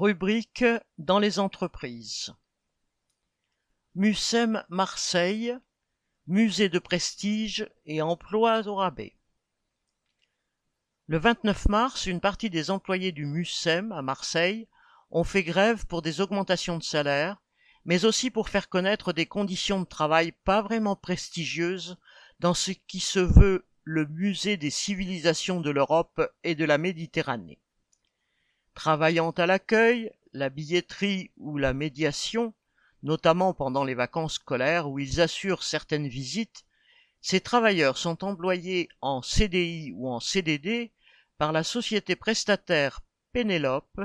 Rubrique dans les entreprises. Mucem Marseille, musée de prestige et emploi au rabais. Le 29 mars, une partie des employés du Mucem à Marseille ont fait grève pour des augmentations de salaire, mais aussi pour faire connaître des conditions de travail pas vraiment prestigieuses dans ce qui se veut le musée des civilisations de l'Europe et de la Méditerranée. Travaillant à l'accueil, la billetterie ou la médiation, notamment pendant les vacances scolaires où ils assurent certaines visites, ces travailleurs sont employés en CDI ou en CDD par la société prestataire Pénélope,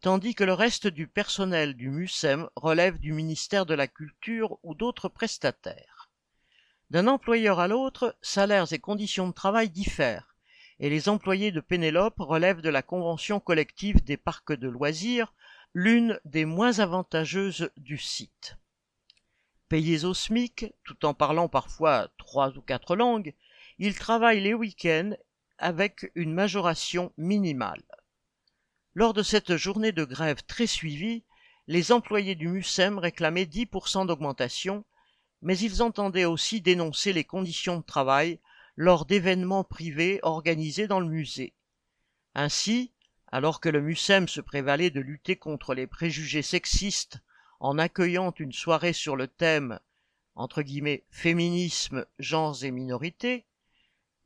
tandis que le reste du personnel du MUSEM relève du ministère de la Culture ou d'autres prestataires. D'un employeur à l'autre, salaires et conditions de travail diffèrent et les employés de Pénélope relèvent de la convention collective des parcs de loisirs, l'une des moins avantageuses du site. Payés au SMIC, tout en parlant parfois trois ou quatre langues, ils travaillent les week-ends avec une majoration minimale. Lors de cette journée de grève très suivie, les employés du MUSEM réclamaient 10% d'augmentation, mais ils entendaient aussi dénoncer les conditions de travail lors d'événements privés organisés dans le musée. Ainsi, alors que le MUSEM se prévalait de lutter contre les préjugés sexistes en accueillant une soirée sur le thème féminisme, genres et minorités,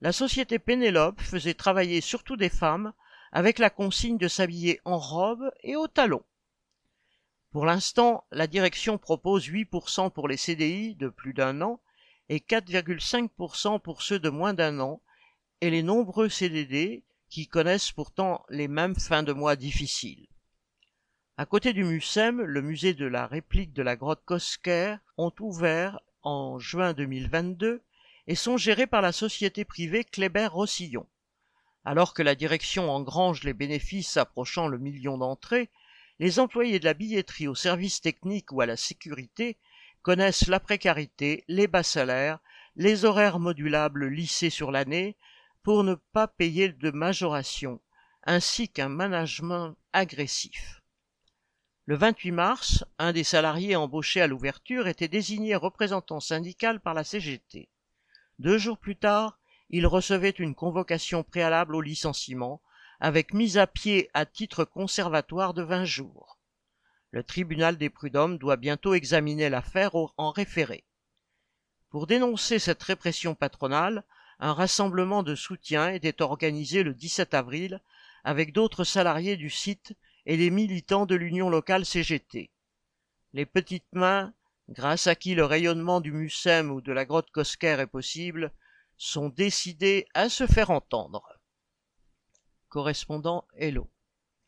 la société Pénélope faisait travailler surtout des femmes avec la consigne de s'habiller en robe et au talon. Pour l'instant, la direction propose 8% pour les CDI de plus d'un an et 4,5% pour ceux de moins d'un an, et les nombreux CDD qui connaissent pourtant les mêmes fins de mois difficiles. À côté du MUSEM, le musée de la réplique de la grotte Cosquer ont ouvert en juin 2022 et sont gérés par la société privée Kléber-Rossillon. Alors que la direction engrange les bénéfices approchant le million d'entrées, les employés de la billetterie au service technique ou à la sécurité connaissent la précarité, les bas salaires, les horaires modulables lissés sur l'année pour ne pas payer de majoration, ainsi qu'un management agressif. Le 28 mars, un des salariés embauchés à l'ouverture était désigné représentant syndical par la CGT. Deux jours plus tard, il recevait une convocation préalable au licenciement, avec mise à pied à titre conservatoire de vingt jours. Le tribunal des prud'hommes doit bientôt examiner l'affaire en référé. Pour dénoncer cette répression patronale, un rassemblement de soutien était organisé le 17 avril avec d'autres salariés du site et les militants de l'union locale CGT. Les petites mains, grâce à qui le rayonnement du Mucem ou de la grotte Cosquer est possible, sont décidées à se faire entendre. Correspondant Hello.